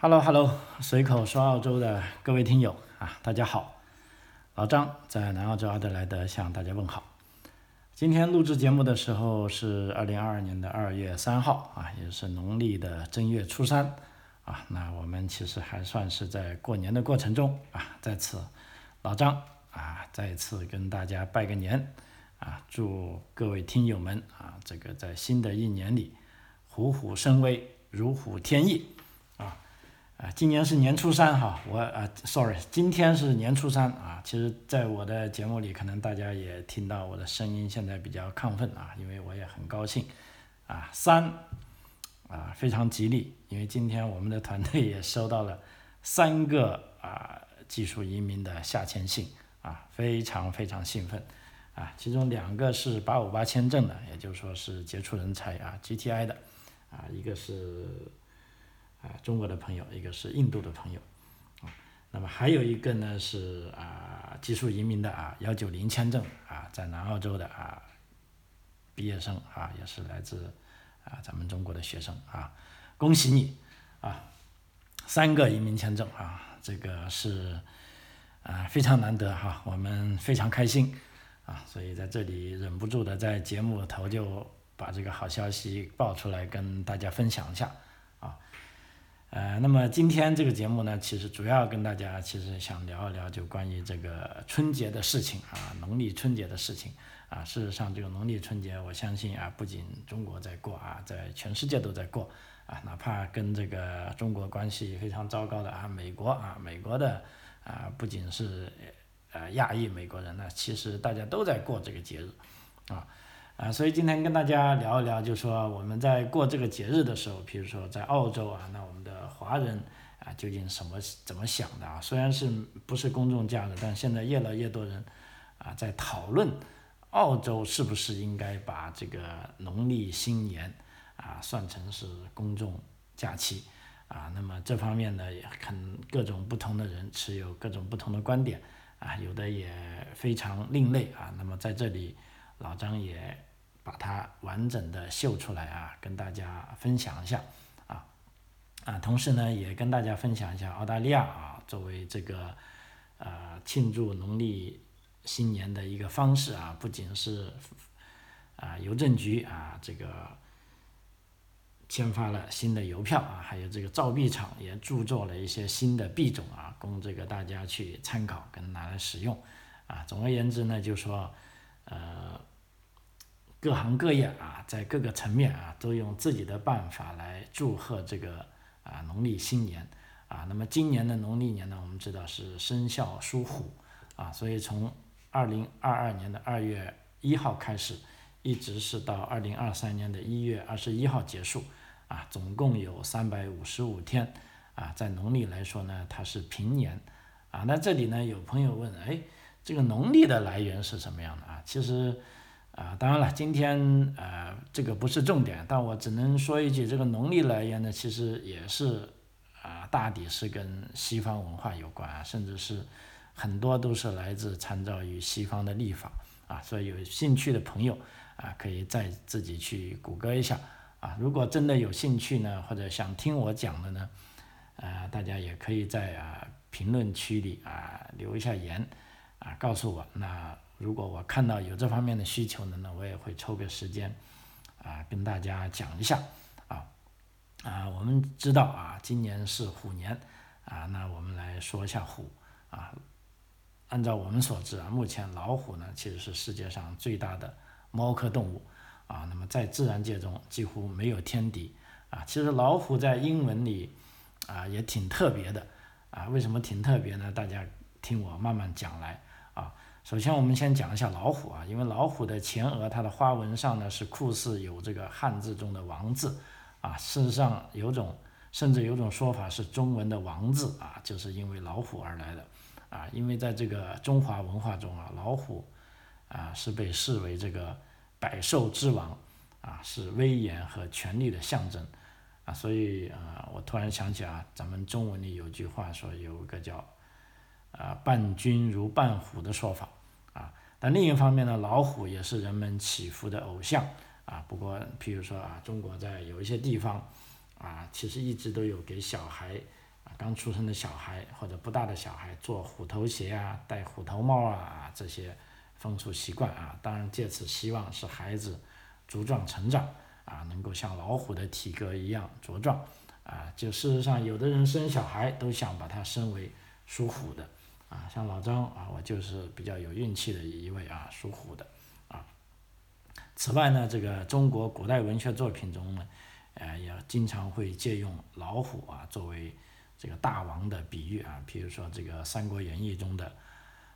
Hello，Hello，随口说澳洲的各位听友啊，大家好，老张在南澳洲阿德莱德向大家问好。今天录制节目的时候是二零二二年的二月三号啊，也是农历的正月初三啊。那我们其实还算是在过年的过程中啊，在此老张啊再次跟大家拜个年啊，祝各位听友们啊这个在新的一年里虎虎生威，如虎添翼。啊，今年是年初三哈，我啊，sorry，今天是年初三啊。其实，在我的节目里，可能大家也听到我的声音现在比较亢奋啊，因为我也很高兴啊。三啊，非常吉利，因为今天我们的团队也收到了三个啊技术移民的下签信啊，非常非常兴奋啊。其中两个是八五八签证的，也就是说是杰出人才啊，GTI 的啊，一个是。啊，中国的朋友，一个是印度的朋友，啊，那么还有一个呢是啊技术移民的啊幺九零签证啊，在南澳洲的啊毕业生啊，也是来自啊咱们中国的学生啊，恭喜你啊，三个移民签证啊，这个是啊非常难得哈，我们非常开心啊，所以在这里忍不住的在节目头就把这个好消息报出来跟大家分享一下。呃，那么今天这个节目呢，其实主要跟大家其实想聊一聊，就关于这个春节的事情啊，农历春节的事情啊。事实上，这个农历春节，我相信啊，不仅中国在过啊，在全世界都在过啊。哪怕跟这个中国关系非常糟糕的啊，美国啊，美国的啊，不仅是呃亚裔美国人呢，其实大家都在过这个节日啊。啊，所以今天跟大家聊一聊，就说我们在过这个节日的时候，比如说在澳洲啊，那我们的华人啊，究竟什么怎么想的啊？虽然是不是公众假日，但现在越来越多人啊在讨论澳洲是不是应该把这个农历新年啊算成是公众假期啊。那么这方面呢，也很各种不同的人持有各种不同的观点啊，有的也非常另类啊。那么在这里。老张也把它完整的秀出来啊，跟大家分享一下啊啊，同时呢，也跟大家分享一下澳大利亚啊，作为这个呃庆祝农历新年的一个方式啊，不仅是啊邮政局啊这个签发了新的邮票啊，还有这个造币厂也铸作了一些新的币种啊，供这个大家去参考跟拿来使用啊。总而言之呢，就说。呃，各行各业啊，在各个层面啊，都用自己的办法来祝贺这个啊农历新年啊。那么今年的农历年呢，我们知道是生肖属虎啊，所以从二零二二年的二月一号开始，一直是到二零二三年的一月二十一号结束啊，总共有三百五十五天啊，在农历来说呢，它是平年啊。那这里呢，有朋友问，哎。这个农历的来源是什么样的啊？其实，啊，当然了，今天呃，这个不是重点，但我只能说一句，这个农历来源呢，其实也是啊，大抵是跟西方文化有关，甚至是很多都是来自参照于西方的历法啊，所以有兴趣的朋友啊，可以再自己去谷歌一下啊。如果真的有兴趣呢，或者想听我讲的呢，呃，大家也可以在啊评论区里啊留一下言。啊，告诉我，那如果我看到有这方面的需求的呢，我也会抽个时间，啊，跟大家讲一下，啊，啊，我们知道啊，今年是虎年，啊，那我们来说一下虎，啊，按照我们所知啊，目前老虎呢其实是世界上最大的猫科动物，啊，那么在自然界中几乎没有天敌，啊，其实老虎在英文里，啊，也挺特别的，啊，为什么挺特别呢？大家听我慢慢讲来。首先我们先讲一下老虎啊，因为老虎的前额它的花纹上呢是酷似有这个汉字中的王字，啊，事实上有种甚至有种说法是中文的王字啊，就是因为老虎而来的，啊，因为在这个中华文化中啊，老虎啊是被视为这个百兽之王，啊，是威严和权力的象征，啊，所以啊，我突然想起啊，咱们中文里有句话说有个叫。啊，伴君如伴虎的说法啊，但另一方面呢，老虎也是人们祈福的偶像啊。不过，譬如说啊，中国在有一些地方啊，其实一直都有给小孩啊刚出生的小孩或者不大的小孩做虎头鞋啊、戴虎头帽啊这些风俗习惯啊，当然借此希望是孩子茁壮成长啊，能够像老虎的体格一样茁壮啊。就事实上，有的人生小孩都想把他生为属虎的啊，像老张啊，我就是比较有运气的一位啊，属虎的啊。此外呢，这个中国古代文学作品中呢，呃，也经常会借用老虎啊作为这个大王的比喻啊，比如说这个《三国演义》中的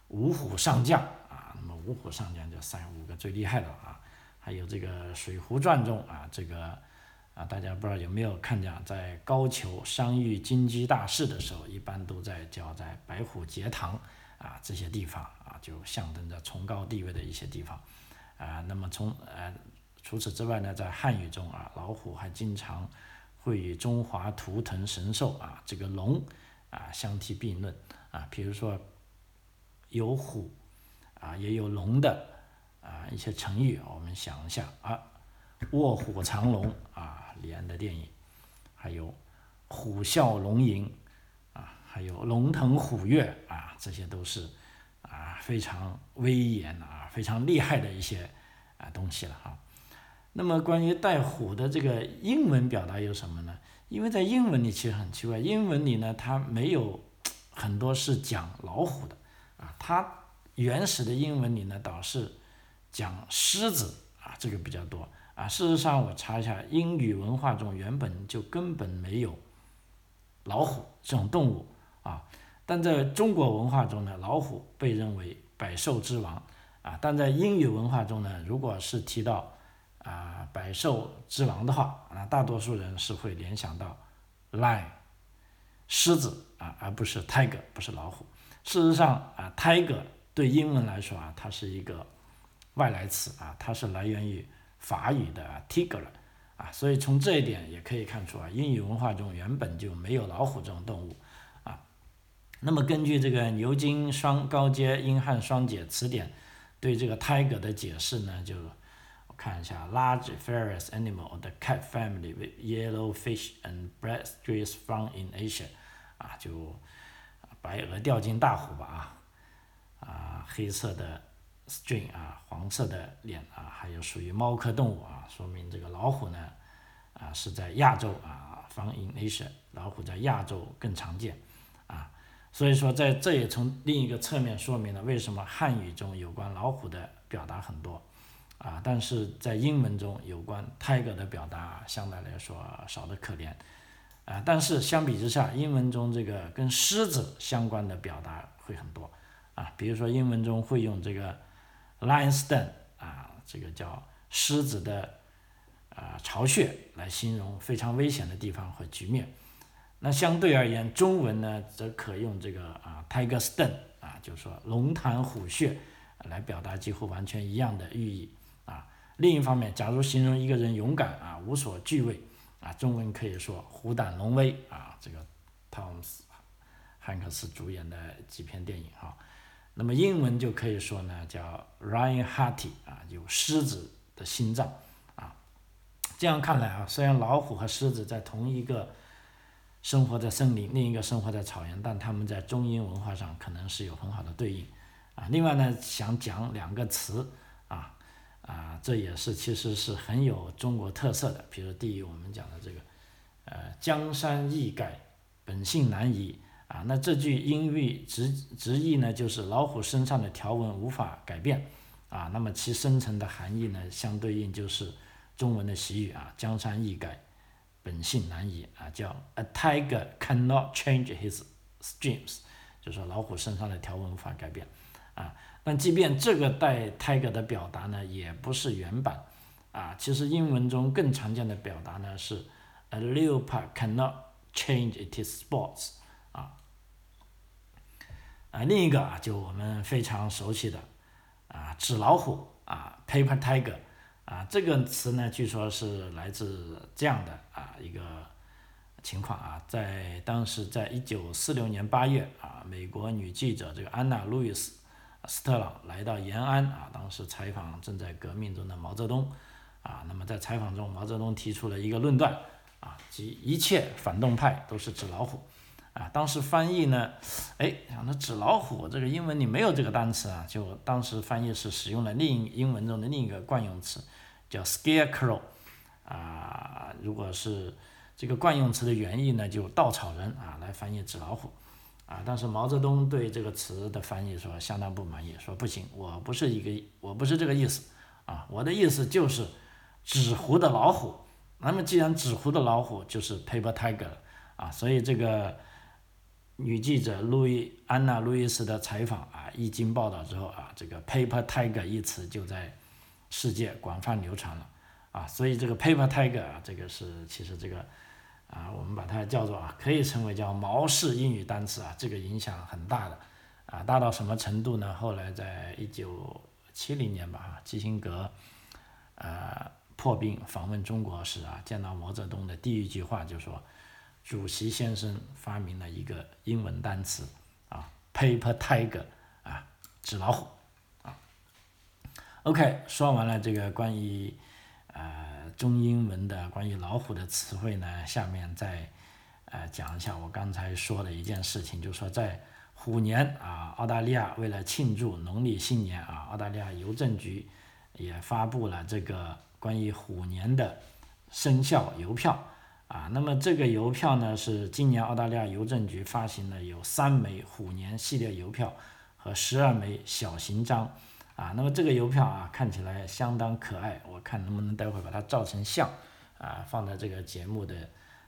五虎上将啊，那么五虎上将就三五个最厉害的啊，还有这个《水浒传》中啊，这个啊，大家不知道有没有看见，在高俅商议金鸡大事的时候，一般都在叫在白虎节堂啊这些地方啊，就象征着崇高地位的一些地方。啊，那么从呃除此之外呢，在汉语中啊，老虎还经常会与中华图腾神兽啊这个龙啊相提并论啊，比如说有虎啊也有龙的啊一些成语，我们想一下啊，卧虎藏龙啊李安的电影，还有虎啸龙吟啊，还有龙腾虎跃啊，这些都是啊非常威严啊。非常厉害的一些啊东西了哈。那么关于带虎的这个英文表达有什么呢？因为在英文里其实很奇怪，英文里呢它没有很多是讲老虎的啊，它原始的英文里呢倒是讲狮子啊这个比较多啊。事实上我查一下，英语文化中原本就根本没有老虎这种动物啊，但在中国文化中呢，老虎被认为百兽之王。啊，但在英语文化中呢，如果是提到啊百兽之王的话，那大多数人是会联想到 lion 狮子啊，而不是 tiger 不是老虎。事实上啊，tiger 对英文来说啊，它是一个外来词啊，它是来源于法语的 tiger 啊，所以从这一点也可以看出啊，英语文化中原本就没有老虎这种动物啊。那么根据这个牛津双高阶英汉双解词典。对这个 tiger 的解释呢，就我看一下，large ferous animal of the cat family with yellow fish and black streaks found in Asia，啊，就白鹅掉进大湖吧啊，啊，黑色的 string 啊，黄色的脸啊，还有属于猫科动物啊，说明这个老虎呢，啊，是在亚洲啊，found in Asia，老虎在亚洲更常见。啊所以说，在这也从另一个侧面说明了为什么汉语中有关老虎的表达很多，啊，但是在英文中有关 tiger 的表达相对来说少得可怜，啊，但是相比之下，英文中这个跟狮子相关的表达会很多，啊，比如说英文中会用这个 lion's den 啊，这个叫狮子的啊巢穴来形容非常危险的地方和局面。那相对而言，中文呢则可用这个啊，tiger's den 啊，就是说龙潭虎穴，来表达几乎完全一样的寓意啊。另一方面，假如形容一个人勇敢啊，无所惧畏啊，中文可以说虎胆龙威啊。这个汤姆斯汉克斯主演的几篇电影哈。那么英文就可以说呢，叫 lion h a r t y 啊，有狮子的心脏啊。这样看来啊，虽然老虎和狮子在同一个生活在森林，另一个生活在草原，但他们在中英文化上可能是有很好的对应啊。另外呢，想讲两个词啊啊，这也是其实是很有中国特色的。比如第一，我们讲的这个呃“江山易改，本性难移”啊，那这句音译直直译呢，就是老虎身上的条纹无法改变啊。那么其深层的含义呢，相对应就是中文的习语啊，“江山易改”。本性难移啊，叫 A tiger cannot change his streams，就说老虎身上的条纹无法改变啊。但即便这个带 tiger 的表达呢，也不是原版啊。其实英文中更常见的表达呢是 A leopard cannot change its spots。啊，另一个啊，就我们非常熟悉的啊，纸老虎啊，paper tiger。啊，这个词呢，据说是来自这样的啊一个情况啊，在当时，在一九四六年八月啊，美国女记者这个安娜·路易斯·斯特朗来到延安啊，当时采访正在革命中的毛泽东啊，那么在采访中，毛泽东提出了一个论断啊，即一切反动派都是纸老虎啊，当时翻译呢，哎，想着纸老虎这个英文里没有这个单词啊，就当时翻译是使用了另英文中的另一个惯用词，叫 scarecrow，啊，如果是这个惯用词的原意呢，就稻草人啊来翻译纸老虎，啊，但是毛泽东对这个词的翻译说相当不满意，说不行，我不是一个，我不是这个意思，啊，我的意思就是纸糊的老虎，那么既然纸糊的老虎就是 paper tiger，啊，所以这个。女记者路易安娜·路易斯的采访啊，一经报道之后啊，这个 “paper tiger” 一词就在世界广泛流传了啊，所以这个 “paper tiger” 啊，这个是其实这个啊，我们把它叫做啊，可以称为叫毛式英语单词啊，这个影响很大的啊，大到什么程度呢？后来在一九七零年吧，基辛格呃破冰访问中国时啊，见到毛泽东的第一句话就说。主席先生发明了一个英文单词啊，paper tiger 啊，纸老虎啊。OK，说完了这个关于呃中英文的关于老虎的词汇呢，下面再呃讲一下我刚才说的一件事情，就是说在虎年啊，澳大利亚为了庆祝农历新年啊，澳大利亚邮政局也发布了这个关于虎年的生肖邮票。啊，那么这个邮票呢，是今年澳大利亚邮政局发行的，有三枚虎年系列邮票和十二枚小型章。啊，那么这个邮票啊，看起来相当可爱，我看能不能待会把它照成像，啊，放在这个节目的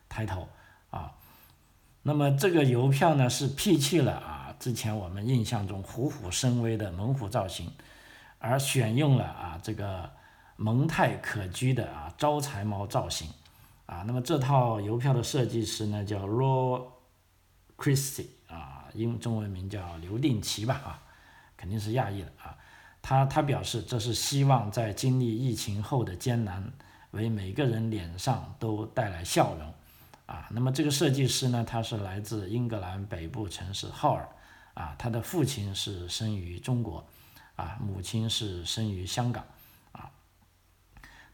抬头。啊，那么这个邮票呢，是摒弃了啊之前我们印象中虎虎生威的猛虎造型，而选用了啊这个蒙太可掬的啊招财猫造型。啊，那么这套邮票的设计师呢叫 Raw Christie 啊，英中文名叫刘定奇吧啊，肯定是亚裔的啊。他他表示这是希望在经历疫情后的艰难，为每个人脸上都带来笑容啊。那么这个设计师呢，他是来自英格兰北部城市浩尔啊，他的父亲是生于中国啊，母亲是生于香港啊。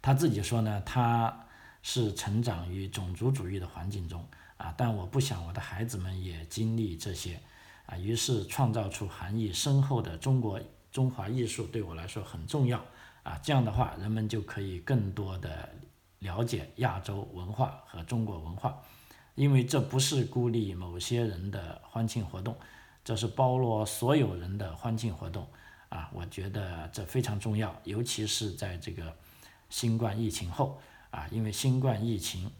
他自己说呢，他。是成长于种族主义的环境中啊，但我不想我的孩子们也经历这些啊，于是创造出含义深厚的中国中华艺术对我来说很重要啊，这样的话人们就可以更多的了解亚洲文化和中国文化，因为这不是孤立某些人的欢庆活动，这是包罗所有人的欢庆活动啊，我觉得这非常重要，尤其是在这个新冠疫情后。啊，因为新冠疫情，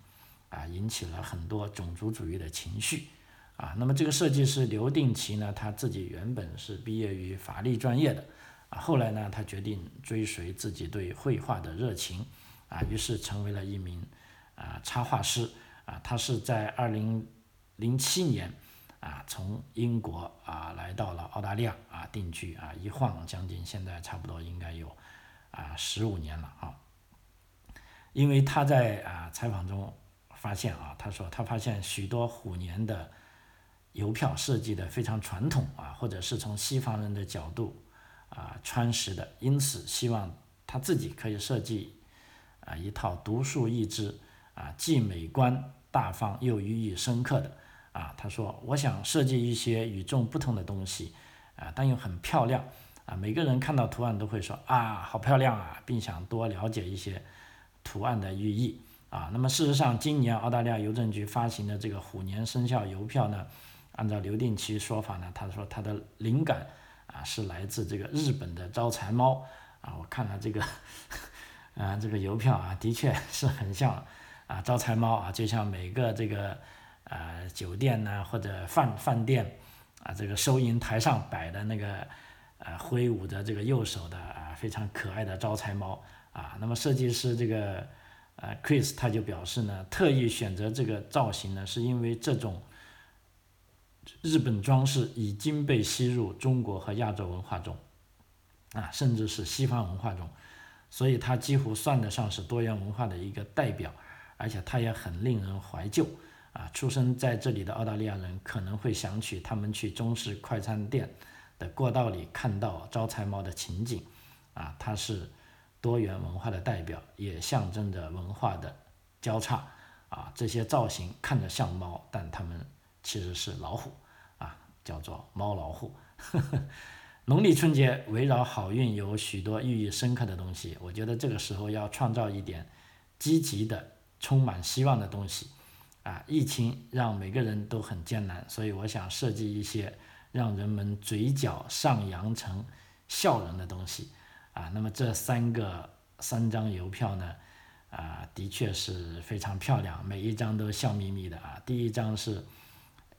啊，引起了很多种族主义的情绪，啊，那么这个设计师刘定奇呢，他自己原本是毕业于法律专业的，啊，后来呢，他决定追随自己对绘画的热情，啊，于是成为了一名啊插画师，啊，他是在二零零七年，啊，从英国啊来到了澳大利亚啊定居，啊，一晃将近现在差不多应该有啊十五年了啊。因为他在啊采访中发现啊，他说他发现许多虎年的邮票设计的非常传统啊，或者是从西方人的角度啊穿实的，因此希望他自己可以设计啊一套独树一帜啊既美观大方又寓意深刻的啊，他说我想设计一些与众不同的东西啊，但又很漂亮啊，每个人看到图案都会说啊好漂亮啊，并想多了解一些。图案的寓意。啊，那么事实上，今年澳大利亚邮政局发行的这个虎年生肖邮票呢，按照刘定奇说法呢，他说他的灵感啊是来自这个日本的招财猫。啊，我看了这个 啊这个邮票啊，的确是很像啊招财猫啊，就像每个这个呃酒店呢或者饭饭店啊这个收银台上摆的那个呃挥舞着这个右手的非常可爱的招财猫。啊，那么设计师这个呃，Chris 他就表示呢，特意选择这个造型呢，是因为这种日本装饰已经被吸入中国和亚洲文化中，啊，甚至是西方文化中，所以它几乎算得上是多元文化的一个代表，而且它也很令人怀旧。啊，出生在这里的澳大利亚人可能会想起他们去中式快餐店的过道里看到招财猫的情景，啊，它是。多元文化的代表，也象征着文化的交叉啊！这些造型看着像猫，但它们其实是老虎啊，叫做猫老虎。农历春节围绕好运有许多寓意深刻的东西，我觉得这个时候要创造一点积极的、充满希望的东西。啊，疫情让每个人都很艰难，所以我想设计一些让人们嘴角上扬成笑容的东西。啊，那么这三个三张邮票呢，啊，的确是非常漂亮，每一张都笑眯眯的啊。第一张是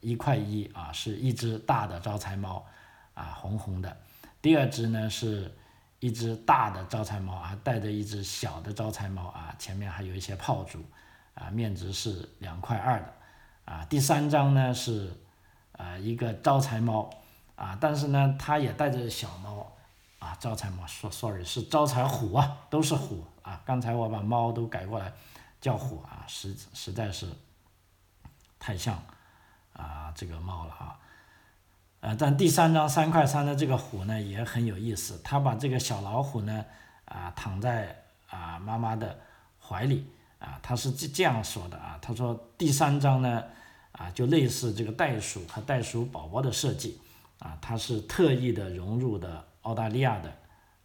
一块一啊，是一只大的招财猫。啊，红红的。第二只呢是一只大的招财猫啊，带着一只小的招财猫啊，前面还有一些炮竹啊，面值是两块二的啊。第三张呢是啊一个招财猫啊，但是呢它也带着小猫啊，招财猫说 sorry 是招财虎啊，都是虎啊。刚才我把猫都改过来叫虎啊，实实在是太像啊这个猫了啊。呃，但第三张三块三的这个虎呢也很有意思，他把这个小老虎呢啊躺在啊妈妈的怀里啊，他是这这样说的啊，他说第三张呢啊就类似这个袋鼠和袋鼠宝宝的设计啊，它是特意的融入的澳大利亚的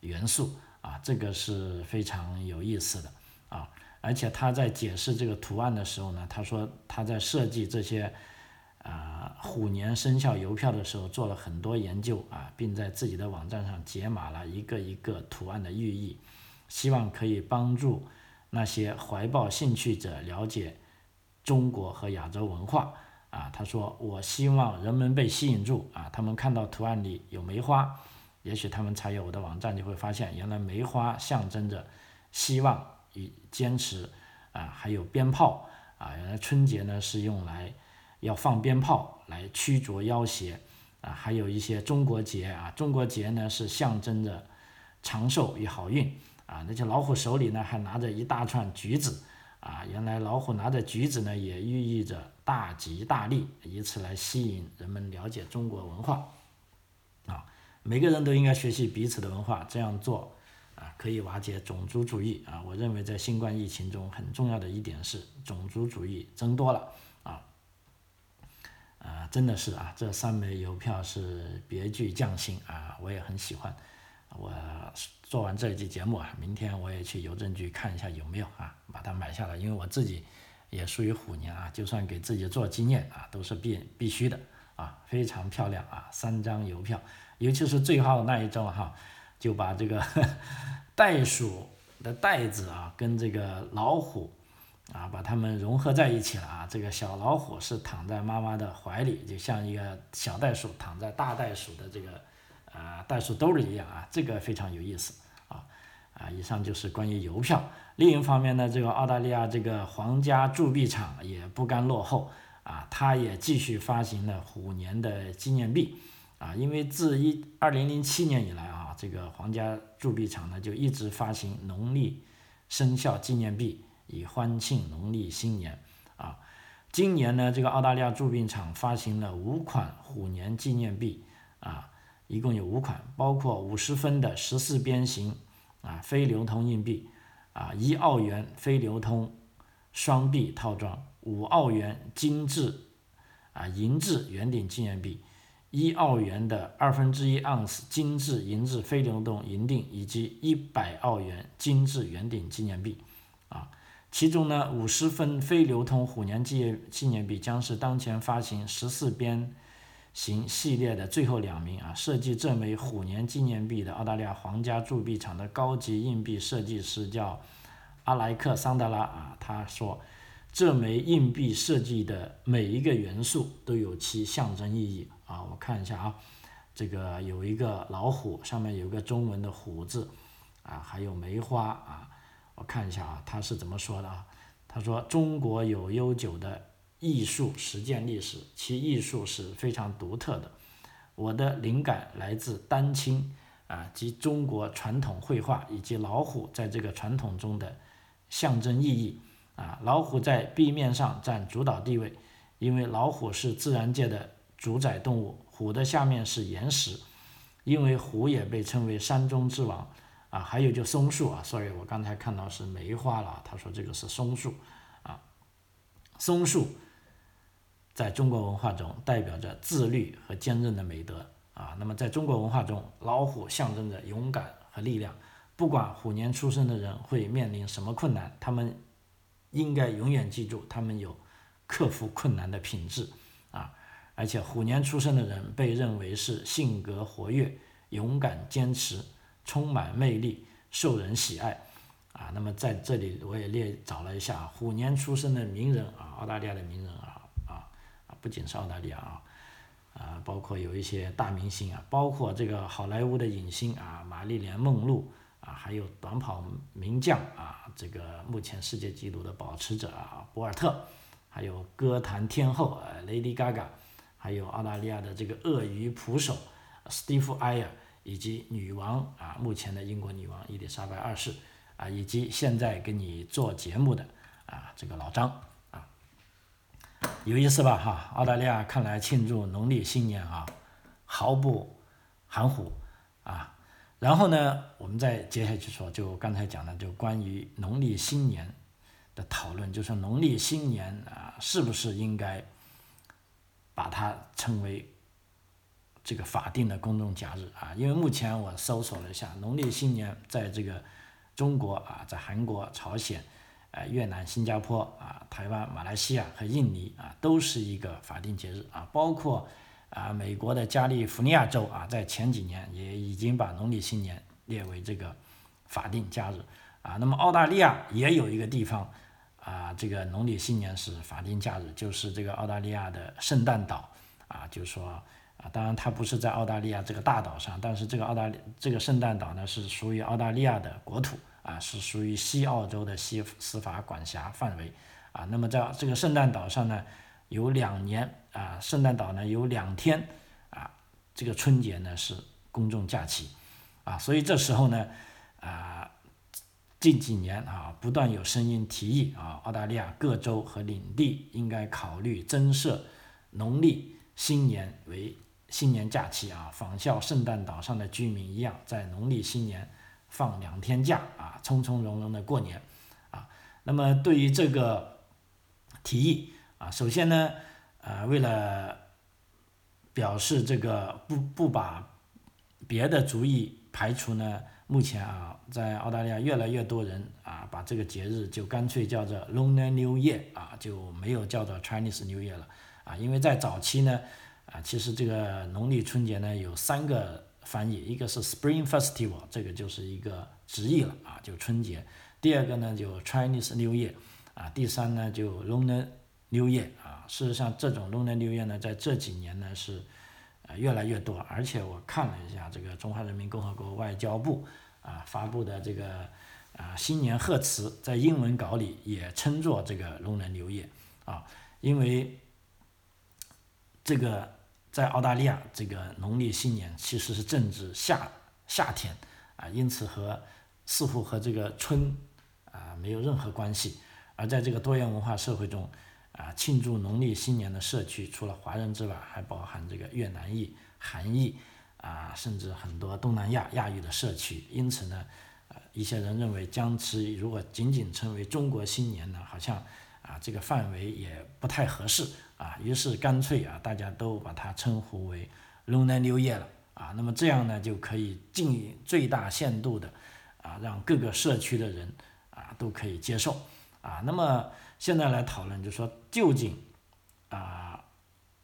元素啊，这个是非常有意思的啊，而且他在解释这个图案的时候呢，他说他在设计这些。啊，虎年生肖邮票的时候做了很多研究啊，并在自己的网站上解码了一个一个图案的寓意，希望可以帮助那些怀抱兴趣者了解中国和亚洲文化啊。他说：“我希望人们被吸引住啊，他们看到图案里有梅花，也许他们查阅我的网站就会发现，原来梅花象征着希望与坚持啊，还有鞭炮啊，原来春节呢是用来。”要放鞭炮来驱逐妖邪啊，还有一些中国结啊，中国结呢是象征着长寿与好运啊。那些老虎手里呢还拿着一大串橘子啊，原来老虎拿着橘子呢也寓意着大吉大利，以此来吸引人们了解中国文化。每个人都应该学习彼此的文化，这样做啊可以瓦解种族主义啊。我认为在新冠疫情中很重要的一点是种族主义增多了。啊，啊真的是啊，这三枚邮票是别具匠心啊，我也很喜欢。我做完这一期节目啊，明天我也去邮政局看一下有没有啊，把它买下来，因为我自己也属于虎年啊，就算给自己做纪念啊，都是必必须的啊，非常漂亮啊，三张邮票，尤其是最后那一张哈，就把这个 袋鼠的袋子啊，跟这个老虎。啊，把它们融合在一起了啊！这个小老虎是躺在妈妈的怀里，就像一个小袋鼠躺在大袋鼠的这个呃袋鼠兜里一样啊，这个非常有意思啊啊！以上就是关于邮票。另一方面呢，这个澳大利亚这个皇家铸币厂也不甘落后啊，它也继续发行了虎年的纪念币啊，因为自一二零零七年以来啊，这个皇家铸币厂呢就一直发行农历生肖纪念币。以欢庆农历新年啊！今年呢，这个澳大利亚铸币厂发行了五款虎年纪念币啊，一共有五款，包括五十分的十四边形啊非流通硬币啊，一澳元非流通双币套装，五澳元精致啊银质圆顶纪念币，一澳元的二分之一盎司精致银质非流动银锭，以及一百澳元精致圆顶纪念币啊。其中呢，五十分非流通虎年纪纪念币将是当前发行十四边形系列的最后两名啊！设计这枚虎年纪念币的澳大利亚皇家铸币厂的高级硬币设计师叫阿莱克桑德拉啊，他说，这枚硬币设计的每一个元素都有其象征意义啊！我看一下啊，这个有一个老虎，上面有个中文的虎字啊，还有梅花啊。我看一下啊，他是怎么说的啊？他说：“中国有悠久的艺术实践历史，其艺术是非常独特的。我的灵感来自丹青啊及中国传统绘画，以及老虎在这个传统中的象征意义啊。老虎在壁面上占主导地位，因为老虎是自然界的主宰动物。虎的下面是岩石，因为虎也被称为山中之王。”啊，还有就松树啊，sorry，我刚才看到是梅花了，他说这个是松树，啊，松树在中国文化中代表着自律和坚韧的美德啊。那么在中国文化中，老虎象征着勇敢和力量。不管虎年出生的人会面临什么困难，他们应该永远记住，他们有克服困难的品质。而且虎年出生的人被认为是性格活跃、勇敢、坚持、充满魅力、受人喜爱啊。那么在这里我也列找了一下虎年出生的名人啊，澳大利亚的名人啊啊啊，不仅是澳大利亚啊啊，包括有一些大明星啊，包括这个好莱坞的影星啊，玛丽莲梦露啊，还有短跑名将啊，这个目前世界纪录的保持者啊，博尔特，还有歌坛天后呃，Lady Gaga。还有澳大利亚的这个鳄鱼捕手史蒂夫·埃尔，以及女王啊，目前的英国女王伊丽莎白二世啊，以及现在给你做节目的啊这个老张啊，有意思吧哈？澳大利亚看来庆祝农历新年啊，毫不含糊啊。然后呢，我们再接下去说，就刚才讲的，就关于农历新年的讨论，就是农历新年啊，是不是应该？把它称为这个法定的公众假日啊，因为目前我搜索了一下，农历新年在这个中国啊，在韩国、朝鲜、呃越南、新加坡啊、台湾、马来西亚和印尼啊，都是一个法定节日啊，包括啊美国的加利福尼亚州啊，在前几年也已经把农历新年列为这个法定假日啊，那么澳大利亚也有一个地方。啊，这个农历新年是法定假日，就是这个澳大利亚的圣诞岛啊，就是说啊，当然它不是在澳大利亚这个大岛上，但是这个澳大利这个圣诞岛呢是属于澳大利亚的国土啊，是属于西澳洲的西司法管辖范围啊。那么在这个圣诞岛上呢，有两年啊，圣诞岛呢有两天啊，这个春节呢是公众假期啊，所以这时候呢啊。近几年啊，不断有声音提议啊，澳大利亚各州和领地应该考虑增设农历新年为新年假期啊，仿效圣诞岛上的居民一样，在农历新年放两天假啊，从从容容的过年啊。那么对于这个提议啊，首先呢，呃，为了表示这个不不把别的主意排除呢。目前啊，在澳大利亚越来越多人啊，把这个节日就干脆叫做 Lunar New Year 啊，就没有叫做 Chinese New Year 了啊。因为在早期呢，啊，其实这个农历春节呢有三个翻译，一个是 Spring Festival，这个就是一个直译了啊，就春节；第二个呢就 Chinese New Year 啊，第三呢就 Lunar New Year 啊。事实上，这种 Lunar New Year 呢，在这几年呢是啊越来越多，而且我看了一下这个中华人民共和国外交部。啊，发布的这个啊新年贺词，在英文稿里也称作这个龙人流业啊，因为这个在澳大利亚这个农历新年其实是正值夏夏天啊，因此和似乎和这个春啊没有任何关系。而在这个多元文化社会中啊，庆祝农历新年的社区除了华人之外，还包含这个越南裔、韩裔。啊，甚至很多东南亚亚裔的社区，因此呢，呃，一些人认为将其如果仅仅称为中国新年呢，好像啊这个范围也不太合适啊，于是干脆啊大家都把它称呼为 Luna New Year 了啊，那么这样呢就可以尽最大限度的啊让各个社区的人啊都可以接受啊，那么现在来讨论就说究竟啊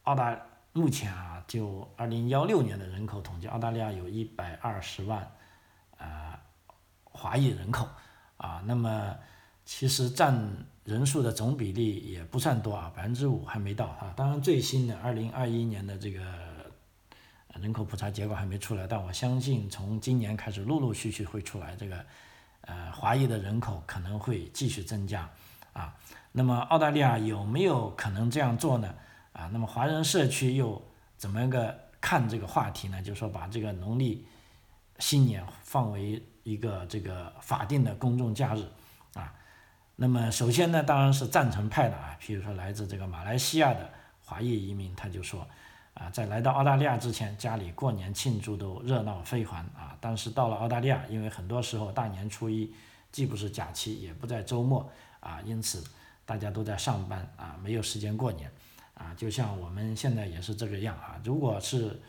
澳大目前啊。就二零幺六年的人口统计，澳大利亚有一百二十万，呃，华裔人口，啊，那么其实占人数的总比例也不算多啊，百分之五还没到啊。当然最新的二零二一年的这个人口普查结果还没出来，但我相信从今年开始陆陆续续会出来，这个呃华裔的人口可能会继续增加啊。那么澳大利亚有没有可能这样做呢？啊，那么华人社区又？怎么个看这个话题呢？就是说把这个农历新年放为一个这个法定的公众假日啊。那么首先呢，当然是赞成派的啊。譬如说来自这个马来西亚的华裔移民，他就说啊，在来到澳大利亚之前，家里过年庆祝都热闹非凡啊。但是到了澳大利亚，因为很多时候大年初一既不是假期，也不在周末啊，因此大家都在上班啊，没有时间过年。啊，就像我们现在也是这个样啊。如果是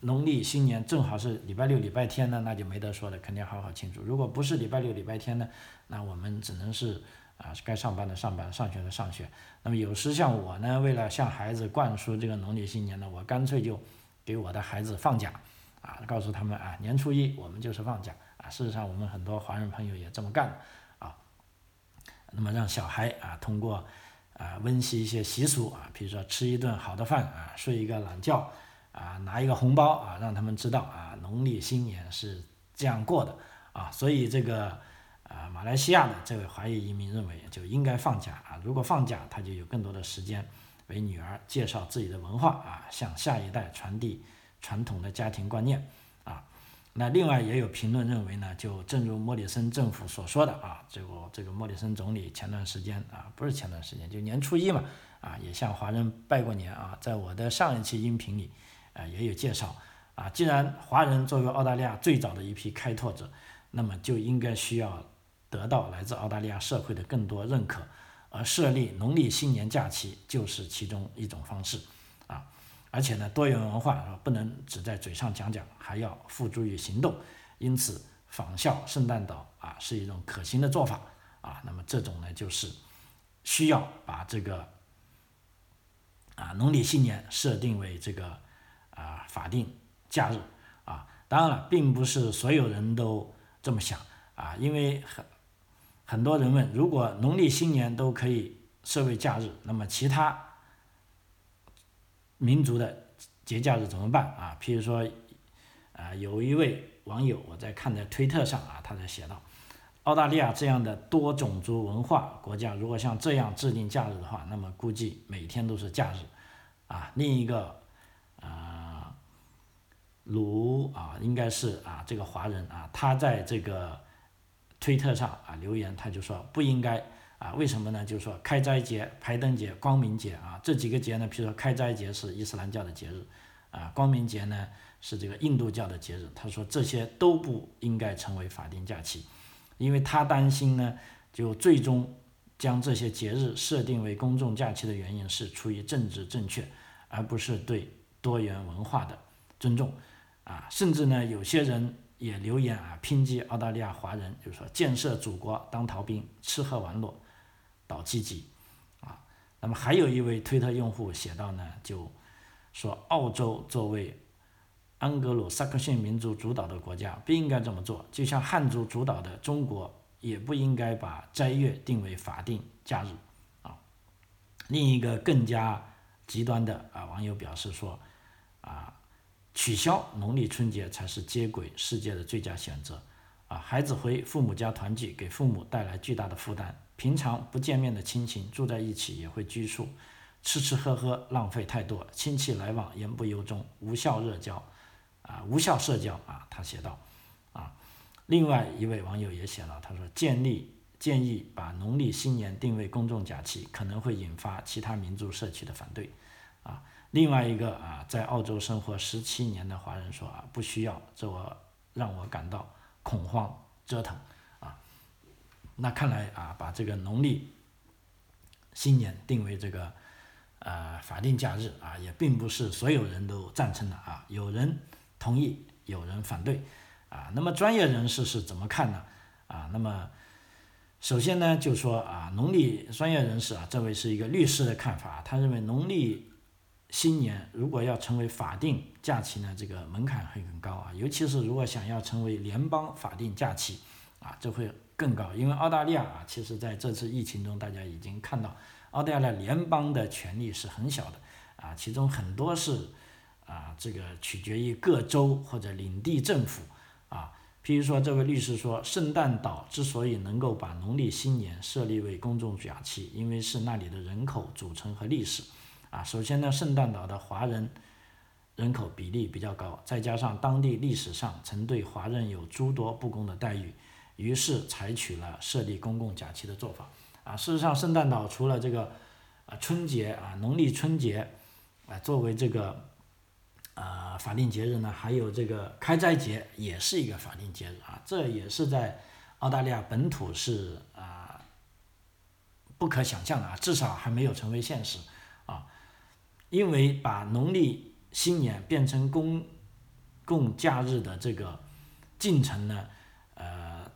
农历新年正好是礼拜六、礼拜天呢，那就没得说了，肯定要好好庆祝。如果不是礼拜六、礼拜天呢，那我们只能是啊，该上班的上班，上学的上学。那么有时像我呢，为了向孩子灌输这个农历新年呢，我干脆就给我的孩子放假，啊，告诉他们啊，年初一我们就是放假啊。事实上，我们很多华人朋友也这么干啊。那么让小孩啊，通过啊温习一些习俗啊，比如说吃一顿好的饭啊，睡一个懒觉。啊，拿一个红包啊，让他们知道啊，农历新年是这样过的啊，所以这个啊，马来西亚的这位华裔移民认为就应该放假啊，如果放假，他就有更多的时间为女儿介绍自己的文化啊，向下一代传递传统的家庭观念。那另外也有评论认为呢，就正如莫里森政府所说的啊，这个这个莫里森总理前段时间啊，不是前段时间，就年初一嘛啊，也向华人拜过年啊，在我的上一期音频里。啊，也有介绍啊。既然华人作为澳大利亚最早的一批开拓者，那么就应该需要得到来自澳大利亚社会的更多认可，而设立农历新年假期就是其中一种方式。而且呢，多元文化不能只在嘴上讲讲，还要付诸于行动。因此，仿效圣诞岛啊，是一种可行的做法啊。那么这种呢，就是需要把这个啊农历新年设定为这个。啊，法定假日啊，当然了，并不是所有人都这么想啊，因为很很多人问，如果农历新年都可以设为假日，那么其他民族的节假日怎么办啊？譬如说，啊，有一位网友我在看在推特上啊，他在写道，澳大利亚这样的多种族文化国家，如果像这样制定假日的话，那么估计每天都是假日啊。另一个啊。卢啊，应该是啊，这个华人啊，他在这个推特上啊留言，他就说不应该啊，为什么呢？就是说开斋节、排灯节、光明节啊，这几个节呢，比如说开斋节是伊斯兰教的节日啊，光明节呢是这个印度教的节日，他说这些都不应该成为法定假期，因为他担心呢，就最终将这些节日设定为公众假期的原因是出于政治正确，而不是对多元文化的尊重。啊，甚至呢，有些人也留言啊，抨击澳大利亚华人，就是说建设祖国当逃兵，吃喝玩乐，倒积极，啊，那么还有一位推特用户写到呢，就说澳洲作为安格鲁萨克逊民族主导的国家，不应该这么做，就像汉族主导的中国，也不应该把斋月定为法定假日，啊，另一个更加极端的啊网友表示说，啊。取消农历春节才是接轨世界的最佳选择，啊，孩子回父母家团聚，给父母带来巨大的负担。平常不见面的亲情住在一起也会拘束，吃吃喝喝浪费太多，亲戚来往言不由衷，无效热交，啊，无效社交啊。他写道，啊，另外一位网友也写了，他说建立建议把农历新年定为公众假期，可能会引发其他民族社区的反对，啊。另外一个啊，在澳洲生活十七年的华人说啊，不需要，这我让我感到恐慌折腾。那看来啊，把这个农历新年定为这个呃法定假日啊，也并不是所有人都赞成的啊，有人同意，有人反对啊。那么专业人士是怎么看呢？啊，那么首先呢，就说啊，农历专业人士啊，这位是一个律师的看法，他认为农历。新年如果要成为法定假期呢，这个门槛会很高啊，尤其是如果想要成为联邦法定假期，啊，这会更高。因为澳大利亚啊，其实在这次疫情中，大家已经看到，澳大利亚联邦的权力是很小的，啊，其中很多是啊，这个取决于各州或者领地政府，啊，譬如说这位律师说，圣诞岛之所以能够把农历新年设立为公众假期，因为是那里的人口组成和历史。啊，首先呢，圣诞岛的华人人口比例比较高，再加上当地历史上曾对华人有诸多不公的待遇，于是采取了设立公共假期的做法。啊，事实上，圣诞岛除了这个啊春节啊农历春节啊作为这个啊法定节日呢，还有这个开斋节也是一个法定节日啊，这也是在澳大利亚本土是啊不可想象的啊，至少还没有成为现实啊。因为把农历新年变成公共假日的这个进程呢，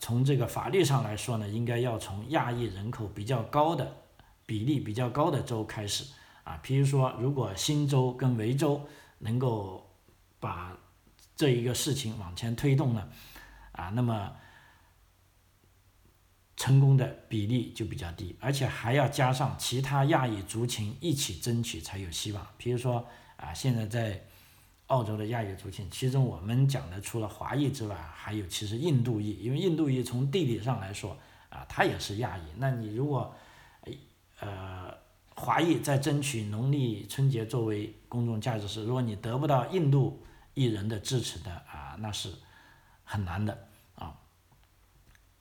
从这个法律上来说呢，应该要从亚裔人口比较高的比例比较高的州开始啊，比如说，如果新州跟维州能够把这一个事情往前推动呢，啊，那么成功的比例就比较低，而且还要加上其他亚裔族群一起争取才有希望。比如说啊，现在在澳洲的亚裔族群，其中我们讲的除了华裔之外，还有其实印度裔，因为印度裔从地理上来说啊，它也是亚裔。那你如果呃华裔在争取农历春节作为公众假日时，如果你得不到印度裔人的支持的啊，那是很难的啊。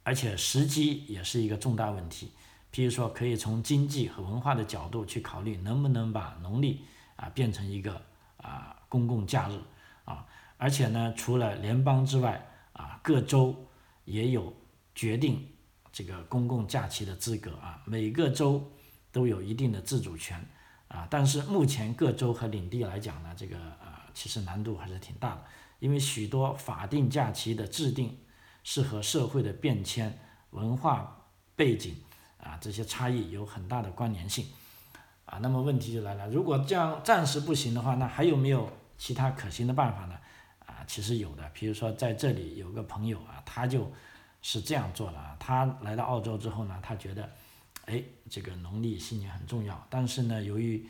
而且时机也是一个重大问题，譬如说，可以从经济和文化的角度去考虑，能不能把农历啊变成一个啊公共假日啊。而且呢，除了联邦之外啊，各州也有决定这个公共假期的资格啊。每个州都有一定的自主权啊。但是目前各州和领地来讲呢，这个呃其实难度还是挺大的，因为许多法定假期的制定。是和社会的变迁、文化背景啊这些差异有很大的关联性啊。那么问题就来了，如果这样暂时不行的话，那还有没有其他可行的办法呢？啊，其实有的。比如说在这里有个朋友啊，他就是这样做的啊。他来到澳洲之后呢，他觉得，哎，这个农历新年很重要，但是呢，由于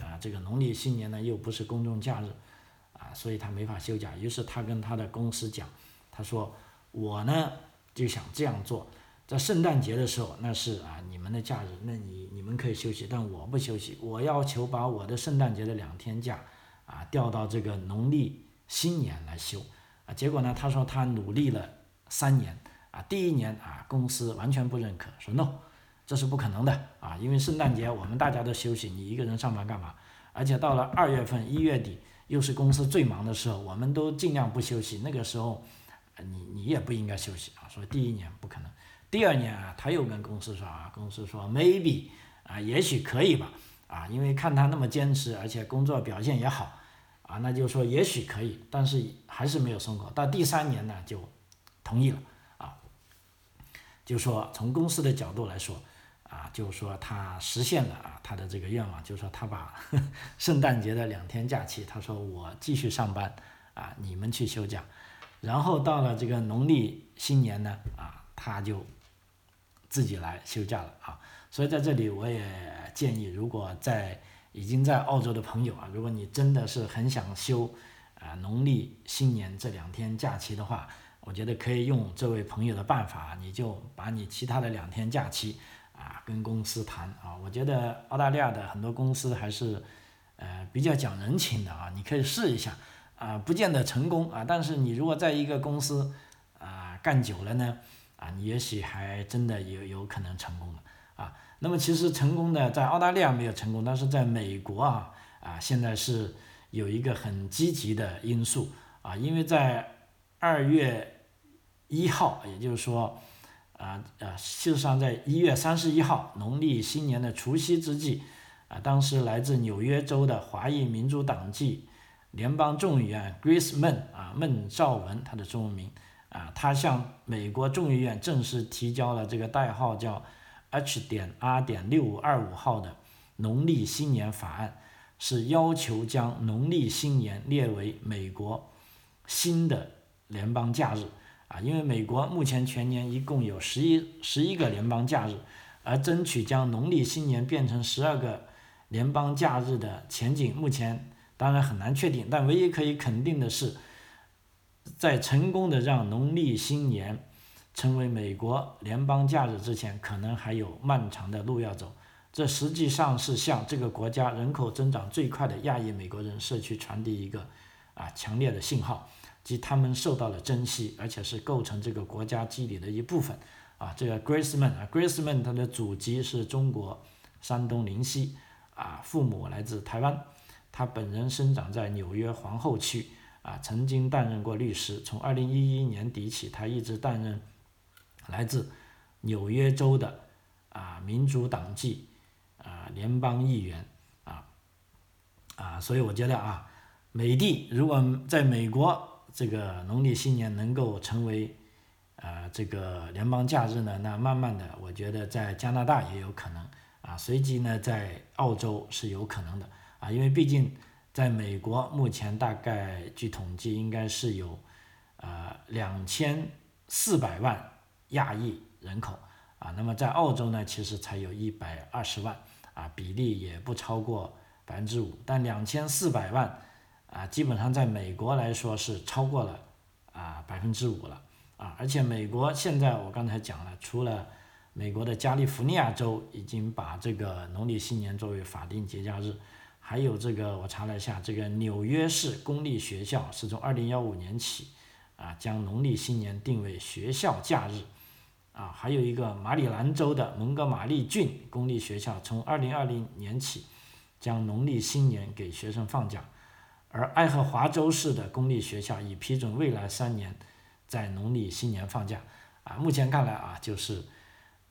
啊这个农历新年呢又不是公众假日啊，所以他没法休假。于是他跟他的公司讲，他说。我呢就想这样做，在圣诞节的时候，那是啊你们的假日，那你你们可以休息，但我不休息，我要求把我的圣诞节的两天假啊调到这个农历新年来休啊。结果呢，他说他努力了三年啊，第一年啊公司完全不认可，说 no，这是不可能的啊，因为圣诞节我们大家都休息，你一个人上班干嘛？而且到了二月份一月底又是公司最忙的时候，我们都尽量不休息，那个时候。你你也不应该休息啊！说第一年不可能，第二年啊，他又跟公司说啊，公司说 maybe 啊，也许可以吧啊，因为看他那么坚持，而且工作表现也好啊，那就说也许可以，但是还是没有松口。到第三年呢，就同意了啊，就说从公司的角度来说啊，就是说他实现了啊他的这个愿望，就是说他把 圣诞节的两天假期，他说我继续上班啊，你们去休假。然后到了这个农历新年呢，啊，他就自己来休假了啊。所以在这里我也建议，如果在已经在澳洲的朋友啊，如果你真的是很想休啊农历新年这两天假期的话，我觉得可以用这位朋友的办法，你就把你其他的两天假期啊跟公司谈啊。我觉得澳大利亚的很多公司还是呃比较讲人情的啊，你可以试一下。啊，不见得成功啊，但是你如果在一个公司啊干久了呢，啊，你也许还真的有有可能成功了。那么其实成功的在澳大利亚没有成功，但是在美国啊啊现在是有一个很积极的因素啊，因为在二月一号，也就是说啊啊，事实上在一月三十一号农历新年的除夕之际啊，当时来自纽约州的华裔民主党籍。联邦众议院 Grace Men 啊，孟兆文，他的中文名啊，他向美国众议院正式提交了这个代号叫 H 点 R 点六五二五号的农历新年法案，是要求将农历新年列为美国新的联邦假日啊，因为美国目前全年一共有十一十一个联邦假日，而争取将农历新年变成十二个联邦假日的前景，目前。当然很难确定，但唯一可以肯定的是，在成功的让农历新年成为美国联邦假日之前，可能还有漫长的路要走。这实际上是向这个国家人口增长最快的亚裔美国人社区传递一个啊强烈的信号，即他们受到了珍惜，而且是构成这个国家基底的一部分。啊，这个 Graceman 啊，Graceman 他的祖籍是中国山东临溪，啊，父母来自台湾。他本人生长在纽约皇后区，啊，曾经担任过律师。从二零一一年底起，他一直担任来自纽约州的啊民主党籍啊联邦议员，啊啊，所以我觉得啊，美的如果在美国这个农历新年能够成为啊这个联邦假日呢，那慢慢的我觉得在加拿大也有可能啊，随即呢在澳洲是有可能的啊，因为毕竟在美国目前大概据统计应该是有啊两千四百万亚裔人口啊，那么在澳洲呢其实才有一百二十万啊，比例也不超过。百分之五，但两千四百万啊，基本上在美国来说是超过了啊百分之五了啊，而且美国现在我刚才讲了，除了美国的加利福尼亚州已经把这个农历新年作为法定节假日，还有这个我查了一下，这个纽约市公立学校是从二零幺五年起啊将农历新年定为学校假日啊，还有一个马里兰州的蒙哥马利郡公立学校从二零二零年起。将农历新年给学生放假，而爱荷华州市的公立学校已批准未来三年在农历新年放假。啊，目前看来啊，就是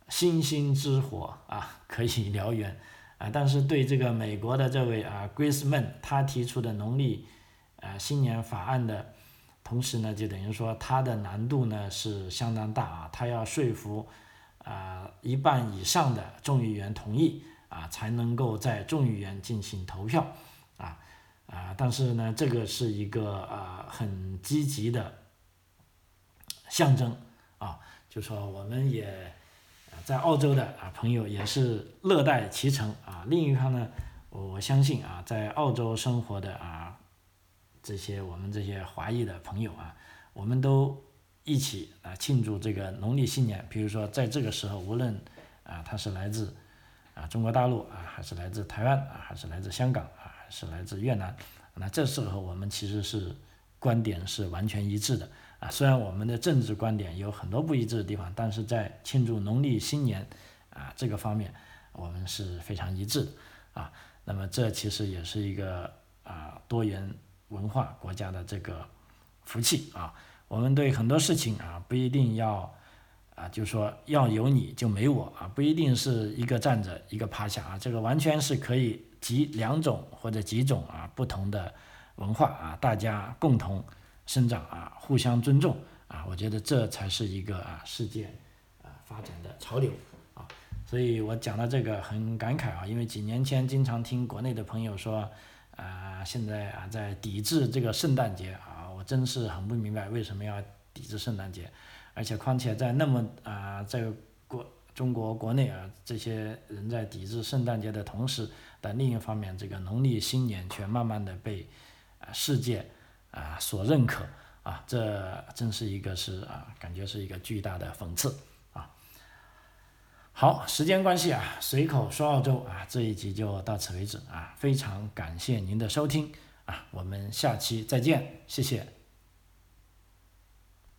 星星之火啊，可以燎原啊。但是对这个美国的这位啊 Grace Man，他提出的农历啊新年法案的同时呢，就等于说它的难度呢是相当大啊，它要说服啊一半以上的众议员同意。啊，才能够在众议员进行投票，啊啊，但是呢，这个是一个啊很积极的象征啊，就说我们也在澳洲的啊朋友也是乐在其成啊。另一方呢，我相信啊，在澳洲生活的啊这些我们这些华裔的朋友啊，我们都一起啊庆祝这个农历新年。比如说在这个时候，无论啊他是来自啊，中国大陆啊，还是来自台湾啊，还是来自香港啊，还是来自越南，那这时候我们其实是观点是完全一致的啊。虽然我们的政治观点有很多不一致的地方，但是在庆祝农历新年啊这个方面，我们是非常一致的啊。那么这其实也是一个啊多元文化国家的这个福气啊。我们对很多事情啊不一定要。啊，就说要有你就没我啊，不一定是一个站着一个趴下啊，这个完全是可以集两种或者几种啊不同的文化啊，大家共同生长啊，互相尊重啊，我觉得这才是一个啊世界啊发展的潮流啊，所以我讲到这个很感慨啊，因为几年前经常听国内的朋友说啊，现在啊在抵制这个圣诞节啊，我真是很不明白为什么要抵制圣诞节。而且况且在那么啊，在国中国国内啊，这些人在抵制圣诞节的同时，但另一方面，这个农历新年却慢慢的被啊世界啊所认可啊，这真是一个是啊，感觉是一个巨大的讽刺。好，时间关系啊，随口说澳洲啊，这一集就到此为止啊，非常感谢您的收听啊，我们下期再见，谢谢。